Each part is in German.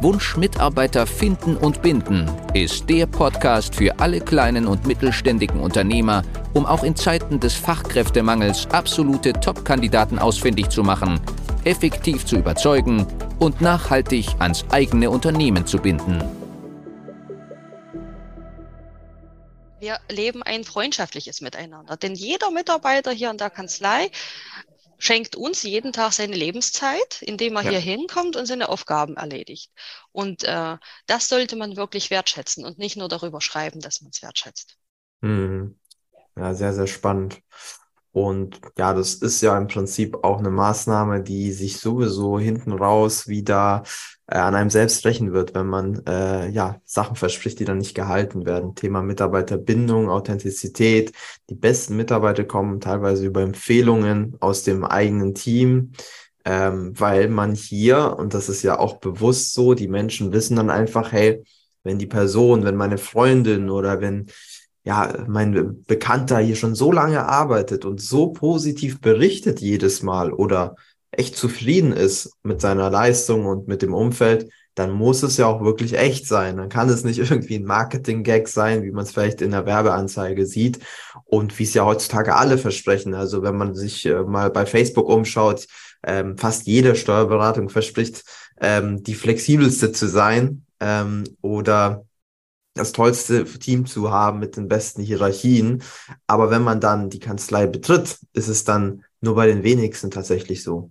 Wunsch Mitarbeiter finden und binden ist der Podcast für alle kleinen und mittelständigen Unternehmer, um auch in Zeiten des Fachkräftemangels absolute Top-Kandidaten ausfindig zu machen, effektiv zu überzeugen und nachhaltig ans eigene Unternehmen zu binden. Wir leben ein freundschaftliches Miteinander, denn jeder Mitarbeiter hier in der Kanzlei schenkt uns jeden Tag seine Lebenszeit, indem er ja. hier hinkommt und seine Aufgaben erledigt. Und äh, das sollte man wirklich wertschätzen und nicht nur darüber schreiben, dass man es wertschätzt. Mhm. Ja, sehr, sehr spannend. Und ja, das ist ja im Prinzip auch eine Maßnahme, die sich sowieso hinten raus wieder äh, an einem selbst rächen wird, wenn man äh, ja Sachen verspricht, die dann nicht gehalten werden. Thema Mitarbeiterbindung, Authentizität. Die besten Mitarbeiter kommen teilweise über Empfehlungen aus dem eigenen Team, ähm, weil man hier, und das ist ja auch bewusst so, die Menschen wissen dann einfach, hey, wenn die Person, wenn meine Freundin oder wenn ja, mein Bekannter hier schon so lange arbeitet und so positiv berichtet jedes Mal oder echt zufrieden ist mit seiner Leistung und mit dem Umfeld, dann muss es ja auch wirklich echt sein. Dann kann es nicht irgendwie ein Marketing-Gag sein, wie man es vielleicht in der Werbeanzeige sieht und wie es ja heutzutage alle versprechen. Also wenn man sich äh, mal bei Facebook umschaut, ähm, fast jede Steuerberatung verspricht, ähm, die flexibelste zu sein ähm, oder das tollste Team zu haben mit den besten Hierarchien. Aber wenn man dann die Kanzlei betritt, ist es dann nur bei den wenigsten tatsächlich so.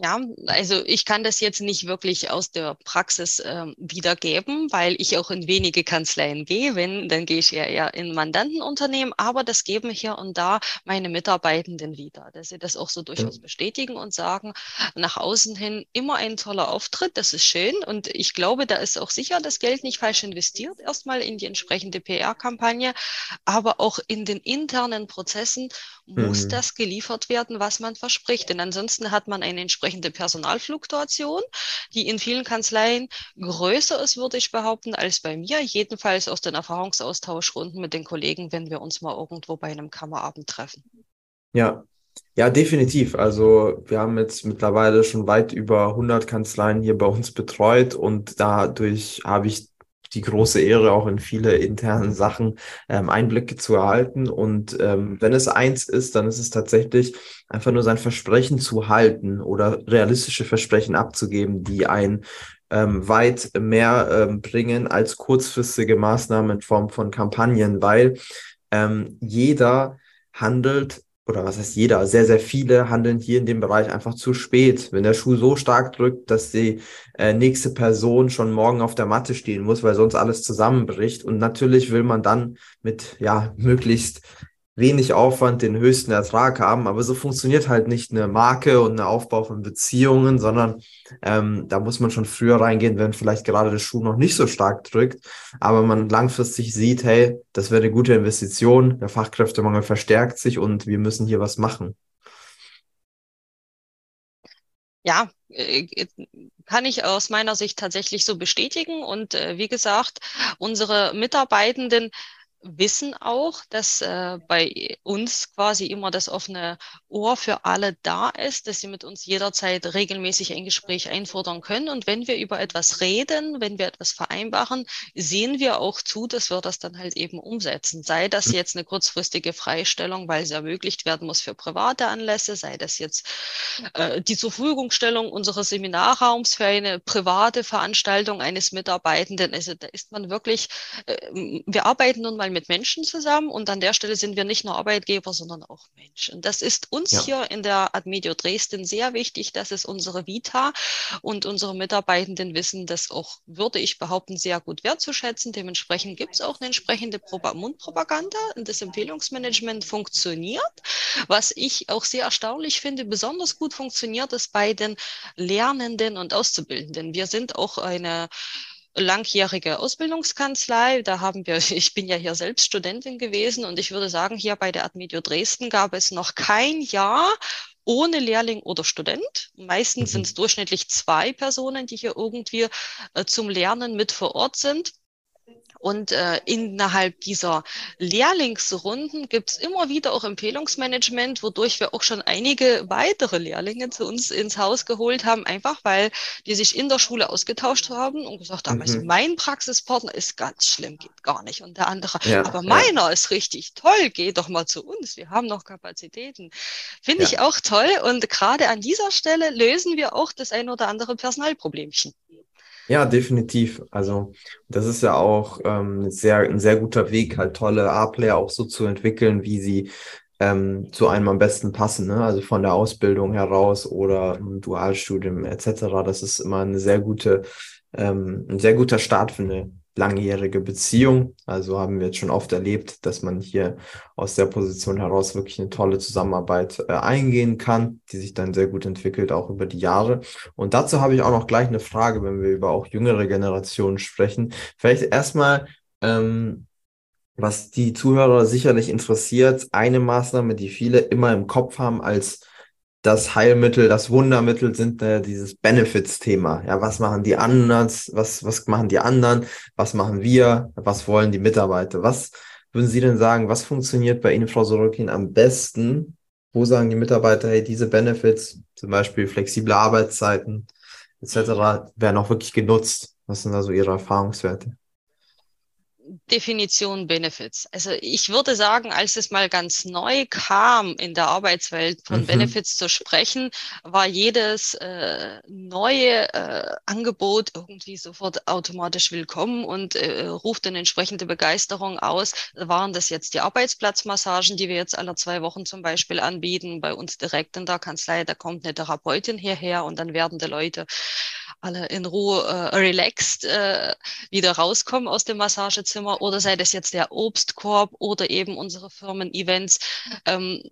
Ja, also ich kann das jetzt nicht wirklich aus der Praxis äh, wiedergeben, weil ich auch in wenige Kanzleien gehe. Wenn, dann gehe ich eher, eher in Mandantenunternehmen, aber das geben hier und da meine Mitarbeitenden wieder, dass sie das auch so durchaus ja. bestätigen und sagen, nach außen hin immer ein toller Auftritt, das ist schön und ich glaube, da ist auch sicher das Geld nicht falsch investiert, erstmal in die entsprechende PR-Kampagne, aber auch in den internen Prozessen muss mhm. das geliefert werden, was man verspricht, denn ansonsten hat man eine entsprechende entsprechende Personalfluktuation, die in vielen Kanzleien größer ist, würde ich behaupten, als bei mir. Jedenfalls aus den Erfahrungsaustauschrunden mit den Kollegen, wenn wir uns mal irgendwo bei einem Kammerabend treffen. Ja, ja, definitiv. Also wir haben jetzt mittlerweile schon weit über 100 Kanzleien hier bei uns betreut und dadurch habe ich die große Ehre, auch in viele internen Sachen ähm, Einblicke zu erhalten. Und ähm, wenn es eins ist, dann ist es tatsächlich einfach nur sein Versprechen zu halten oder realistische Versprechen abzugeben, die ein ähm, weit mehr ähm, bringen als kurzfristige Maßnahmen in Form von Kampagnen, weil ähm, jeder handelt oder was heißt jeder, sehr, sehr viele handeln hier in dem Bereich einfach zu spät. Wenn der Schuh so stark drückt, dass die äh, nächste Person schon morgen auf der Matte stehen muss, weil sonst alles zusammenbricht. Und natürlich will man dann mit, ja, möglichst wenig Aufwand den höchsten Ertrag haben. Aber so funktioniert halt nicht eine Marke und eine Aufbau von Beziehungen, sondern ähm, da muss man schon früher reingehen, wenn vielleicht gerade der Schuh noch nicht so stark drückt. Aber man langfristig sieht, hey, das wäre eine gute Investition, der Fachkräftemangel verstärkt sich und wir müssen hier was machen. Ja, äh, kann ich aus meiner Sicht tatsächlich so bestätigen. Und äh, wie gesagt, unsere Mitarbeitenden wissen auch, dass äh, bei uns quasi immer das offene Ohr für alle da ist, dass sie mit uns jederzeit regelmäßig ein Gespräch einfordern können. Und wenn wir über etwas reden, wenn wir etwas vereinbaren, sehen wir auch zu, dass wir das dann halt eben umsetzen. Sei das jetzt eine kurzfristige Freistellung, weil sie ermöglicht werden muss für private Anlässe, sei das jetzt äh, die Zurverfügungstellung unseres Seminarraums für eine private Veranstaltung eines Mitarbeitenden. Also da ist man wirklich, äh, wir arbeiten nun mal mal mit Menschen zusammen und an der Stelle sind wir nicht nur Arbeitgeber, sondern auch Menschen. Das ist uns ja. hier in der Admedio Dresden sehr wichtig, dass es unsere Vita und unsere Mitarbeitenden wissen, das auch, würde ich behaupten, sehr gut wertzuschätzen. Dementsprechend gibt es auch eine entsprechende Mundpropaganda und das Empfehlungsmanagement funktioniert. Was ich auch sehr erstaunlich finde, besonders gut funktioniert es bei den Lernenden und Auszubildenden. Wir sind auch eine langjährige Ausbildungskanzlei. Da haben wir, ich bin ja hier selbst Studentin gewesen und ich würde sagen, hier bei der Admedio Dresden gab es noch kein Jahr ohne Lehrling oder Student. Meistens mhm. sind es durchschnittlich zwei Personen, die hier irgendwie äh, zum Lernen mit vor Ort sind. Und äh, innerhalb dieser Lehrlingsrunden gibt es immer wieder auch Empfehlungsmanagement, wodurch wir auch schon einige weitere Lehrlinge zu uns ins Haus geholt haben, einfach weil die sich in der Schule ausgetauscht haben und gesagt haben, also mhm. also mein Praxispartner ist ganz schlimm, geht gar nicht. Und der andere, ja, aber meiner ja. ist richtig toll, geh doch mal zu uns, wir haben noch Kapazitäten. Finde ja. ich auch toll. Und gerade an dieser Stelle lösen wir auch das ein oder andere Personalproblemchen. Ja, definitiv. Also das ist ja auch ähm, sehr, ein sehr guter Weg, halt tolle A-Player auch so zu entwickeln, wie sie ähm, zu einem am besten passen. Ne? Also von der Ausbildung heraus oder im Dualstudium etc. Das ist immer eine sehr gute, ähm, ein sehr guter Start für eine langjährige Beziehung. Also haben wir jetzt schon oft erlebt, dass man hier aus der Position heraus wirklich eine tolle Zusammenarbeit äh, eingehen kann, die sich dann sehr gut entwickelt, auch über die Jahre. Und dazu habe ich auch noch gleich eine Frage, wenn wir über auch jüngere Generationen sprechen. Vielleicht erstmal, ähm, was die Zuhörer sicherlich interessiert, eine Maßnahme, die viele immer im Kopf haben als das Heilmittel, das Wundermittel sind äh, dieses Benefits-Thema. Ja, was machen die anderen? Was, was machen die anderen? Was machen wir? Was wollen die Mitarbeiter? Was würden Sie denn sagen, was funktioniert bei Ihnen, Frau Sorokin, am besten? Wo sagen die Mitarbeiter, hey, diese Benefits, zum Beispiel flexible Arbeitszeiten etc., werden auch wirklich genutzt? Was sind da so Ihre Erfahrungswerte? Definition Benefits. Also ich würde sagen, als es mal ganz neu kam in der Arbeitswelt von mhm. Benefits zu sprechen, war jedes äh, neue äh, Angebot irgendwie sofort automatisch willkommen und äh, ruft eine entsprechende Begeisterung aus. Waren das jetzt die Arbeitsplatzmassagen, die wir jetzt alle zwei Wochen zum Beispiel anbieten, bei uns direkt in der Kanzlei, da kommt eine Therapeutin hierher und dann werden die Leute alle in Ruhe äh, relaxed äh, wieder rauskommen aus dem Massagezimmer oder sei das jetzt der Obstkorb oder eben unsere Firmen-Events. Ähm,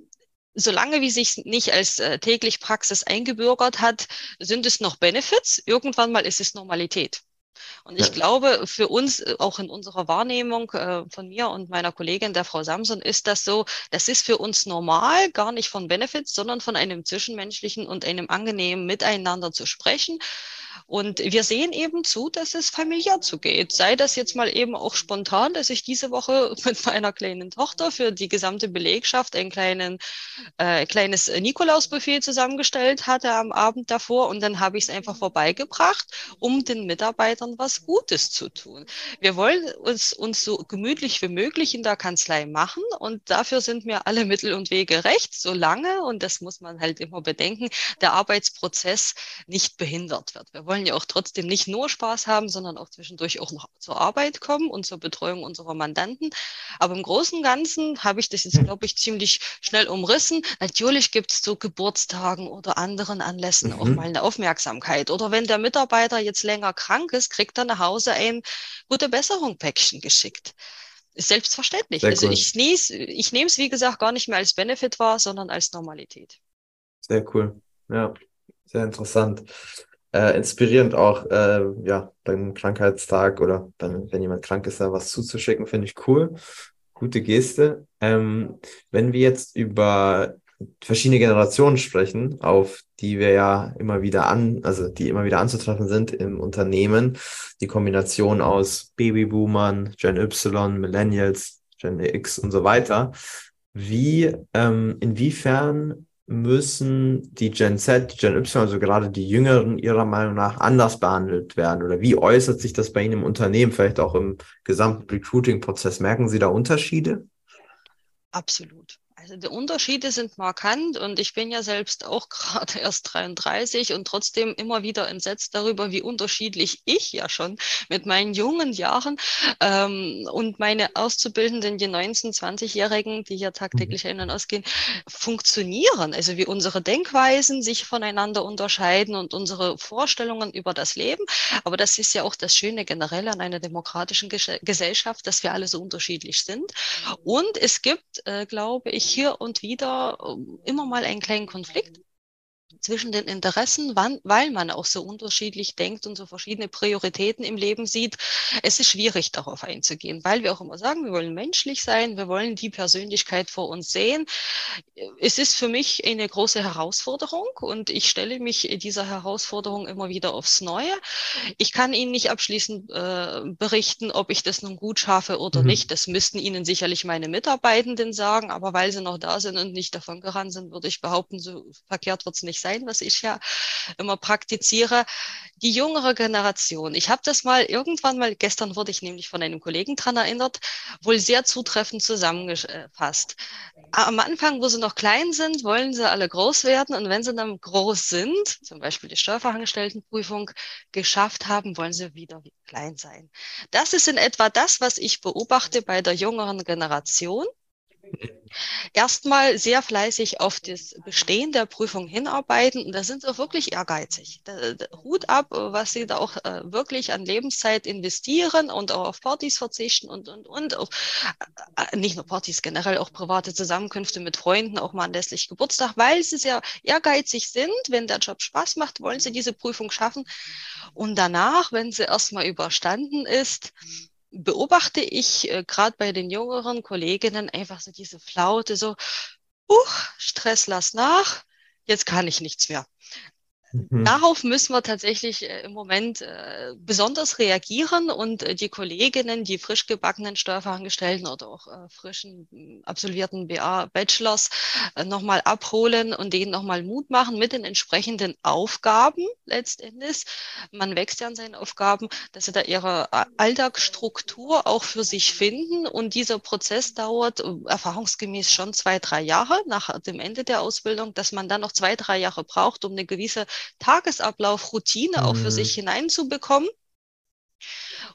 solange wie sich nicht als äh, täglich Praxis eingebürgert hat, sind es noch Benefits. Irgendwann mal ist es Normalität. Und ich ja. glaube, für uns, äh, auch in unserer Wahrnehmung äh, von mir und meiner Kollegin, der Frau Samson, ist das so, das ist für uns normal, gar nicht von Benefits, sondern von einem zwischenmenschlichen und einem angenehmen Miteinander zu sprechen. Und wir sehen eben zu, dass es familiär zugeht. Sei das jetzt mal eben auch spontan, dass ich diese Woche mit meiner kleinen Tochter für die gesamte Belegschaft ein kleinen, äh, kleines Nikolausbuffet zusammengestellt hatte am Abend davor und dann habe ich es einfach vorbeigebracht, um den Mitarbeitern was Gutes zu tun. Wir wollen uns, uns so gemütlich wie möglich in der Kanzlei machen und dafür sind mir alle Mittel und Wege recht, solange, und das muss man halt immer bedenken, der Arbeitsprozess nicht behindert wird. Wir wollen wollen ja auch trotzdem nicht nur Spaß haben, sondern auch zwischendurch auch noch zur Arbeit kommen und zur Betreuung unserer Mandanten. Aber im Großen und Ganzen habe ich das jetzt, glaube ich, ziemlich schnell umrissen. Natürlich gibt es zu Geburtstagen oder anderen Anlässen mhm. auch mal eine Aufmerksamkeit. Oder wenn der Mitarbeiter jetzt länger krank ist, kriegt er nach Hause ein gute Besserung-Päckchen geschickt. Selbstverständlich. Sehr also cool. ich, ich nehme es, wie gesagt, gar nicht mehr als Benefit wahr, sondern als Normalität. Sehr cool. Ja, sehr interessant äh, inspirierend auch, äh, ja, beim Krankheitstag oder dann, wenn jemand krank ist, da was zuzuschicken, finde ich cool. Gute Geste. Ähm, wenn wir jetzt über verschiedene Generationen sprechen, auf die wir ja immer wieder an, also die immer wieder anzutreffen sind im Unternehmen, die Kombination aus Babyboomern, Gen Y, Millennials, Gen X und so weiter. Wie, ähm, inwiefern müssen die Gen Z, Gen Y, also gerade die Jüngeren Ihrer Meinung nach anders behandelt werden? Oder wie äußert sich das bei Ihnen im Unternehmen, vielleicht auch im gesamten Recruiting-Prozess? Merken Sie da Unterschiede? Absolut. Also die Unterschiede sind markant und ich bin ja selbst auch gerade erst 33 und trotzdem immer wieder entsetzt darüber, wie unterschiedlich ich ja schon mit meinen jungen Jahren ähm, und meine Auszubildenden, die 19-, 20-Jährigen, die ja tagtäglich mhm. ein- und ausgehen, funktionieren. Also wie unsere Denkweisen sich voneinander unterscheiden und unsere Vorstellungen über das Leben. Aber das ist ja auch das Schöne generell an einer demokratischen Gesellschaft, dass wir alle so unterschiedlich sind. Und es gibt, äh, glaube ich, hier und wieder ähm, immer mal einen kleinen Konflikt zwischen den Interessen, wann, weil man auch so unterschiedlich denkt und so verschiedene Prioritäten im Leben sieht. Es ist schwierig, darauf einzugehen, weil wir auch immer sagen, wir wollen menschlich sein, wir wollen die Persönlichkeit vor uns sehen. Es ist für mich eine große Herausforderung und ich stelle mich dieser Herausforderung immer wieder aufs Neue. Ich kann Ihnen nicht abschließend äh, berichten, ob ich das nun gut schaffe oder mhm. nicht. Das müssten Ihnen sicherlich meine Mitarbeitenden sagen, aber weil sie noch da sind und nicht davon gerannt sind, würde ich behaupten, so verkehrt wird es nicht sein sein, was ich ja immer praktiziere. Die jüngere Generation. Ich habe das mal irgendwann mal, gestern wurde ich nämlich von einem Kollegen dran erinnert, wohl sehr zutreffend zusammengefasst. Am Anfang, wo sie noch klein sind, wollen sie alle groß werden und wenn sie dann groß sind, zum Beispiel die Steuerfachangestelltenprüfung geschafft haben, wollen sie wieder klein sein. Das ist in etwa das, was ich beobachte bei der jüngeren Generation erstmal sehr fleißig auf das Bestehen der Prüfung hinarbeiten. Und da sind sie auch wirklich ehrgeizig. Da, da, Hut ab, was sie da auch äh, wirklich an Lebenszeit investieren und auch auf Partys verzichten und, und, und. Auch, äh, nicht nur Partys, generell auch private Zusammenkünfte mit Freunden, auch mal anlässlich Geburtstag, weil sie sehr ehrgeizig sind. Wenn der Job Spaß macht, wollen sie diese Prüfung schaffen. Und danach, wenn sie erstmal überstanden ist, beobachte ich äh, gerade bei den jüngeren Kolleginnen einfach so diese Flaute, so, uh, Stress lass nach, jetzt kann ich nichts mehr. Mhm. Darauf müssen wir tatsächlich äh, im Moment äh, besonders reagieren und äh, die Kolleginnen, die frisch gebackenen Steuerfachangestellten oder auch frischen hm, absolvierten BA-Bachelors nochmal abholen und denen nochmal Mut machen mit den entsprechenden Aufgaben letztendlich. Man wächst ja an seinen Aufgaben, dass sie da ihre Alltagsstruktur auch für sich finden und dieser Prozess dauert erfahrungsgemäß schon zwei, drei Jahre nach dem Ende der Ausbildung, dass man dann noch zwei, drei Jahre braucht, um eine gewisse Tagesablauf, Routine auch für sich mhm. hineinzubekommen.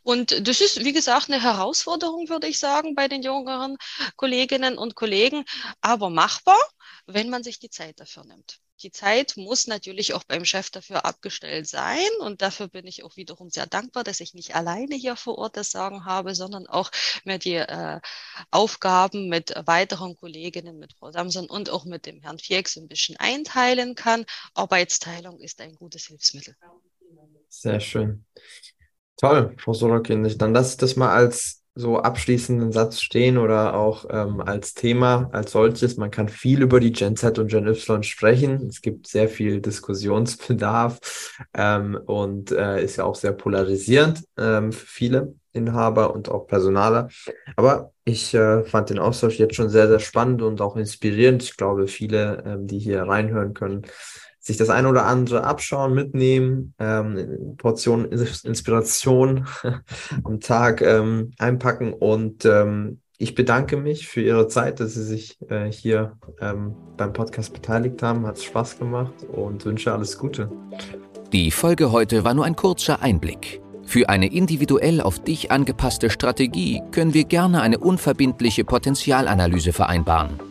Und das ist, wie gesagt, eine Herausforderung, würde ich sagen, bei den jüngeren Kolleginnen und Kollegen, aber machbar, wenn man sich die Zeit dafür nimmt. Die Zeit muss natürlich auch beim Chef dafür abgestellt sein. Und dafür bin ich auch wiederum sehr dankbar, dass ich nicht alleine hier vor Ort das Sagen habe, sondern auch mir die äh, Aufgaben mit weiteren Kolleginnen, mit Frau Samson und auch mit dem Herrn Fiex ein bisschen einteilen kann. Arbeitsteilung ist ein gutes Hilfsmittel. Sehr schön. Toll, Frau Sorokin. Dann lasse ich das mal als so abschließenden Satz stehen oder auch ähm, als Thema als solches. Man kann viel über die Gen Z und Gen Y sprechen. Es gibt sehr viel Diskussionsbedarf ähm, und äh, ist ja auch sehr polarisierend ähm, für viele Inhaber und auch Personaler. Aber ich äh, fand den Austausch jetzt schon sehr, sehr spannend und auch inspirierend. Ich glaube, viele, ähm, die hier reinhören können, sich das eine oder andere abschauen, mitnehmen, ähm, Portion Inspiration am Tag ähm, einpacken und ähm, ich bedanke mich für Ihre Zeit, dass Sie sich äh, hier ähm, beim Podcast beteiligt haben. Hat Spaß gemacht und wünsche alles Gute. Die Folge heute war nur ein kurzer Einblick. Für eine individuell auf dich angepasste Strategie können wir gerne eine unverbindliche Potenzialanalyse vereinbaren.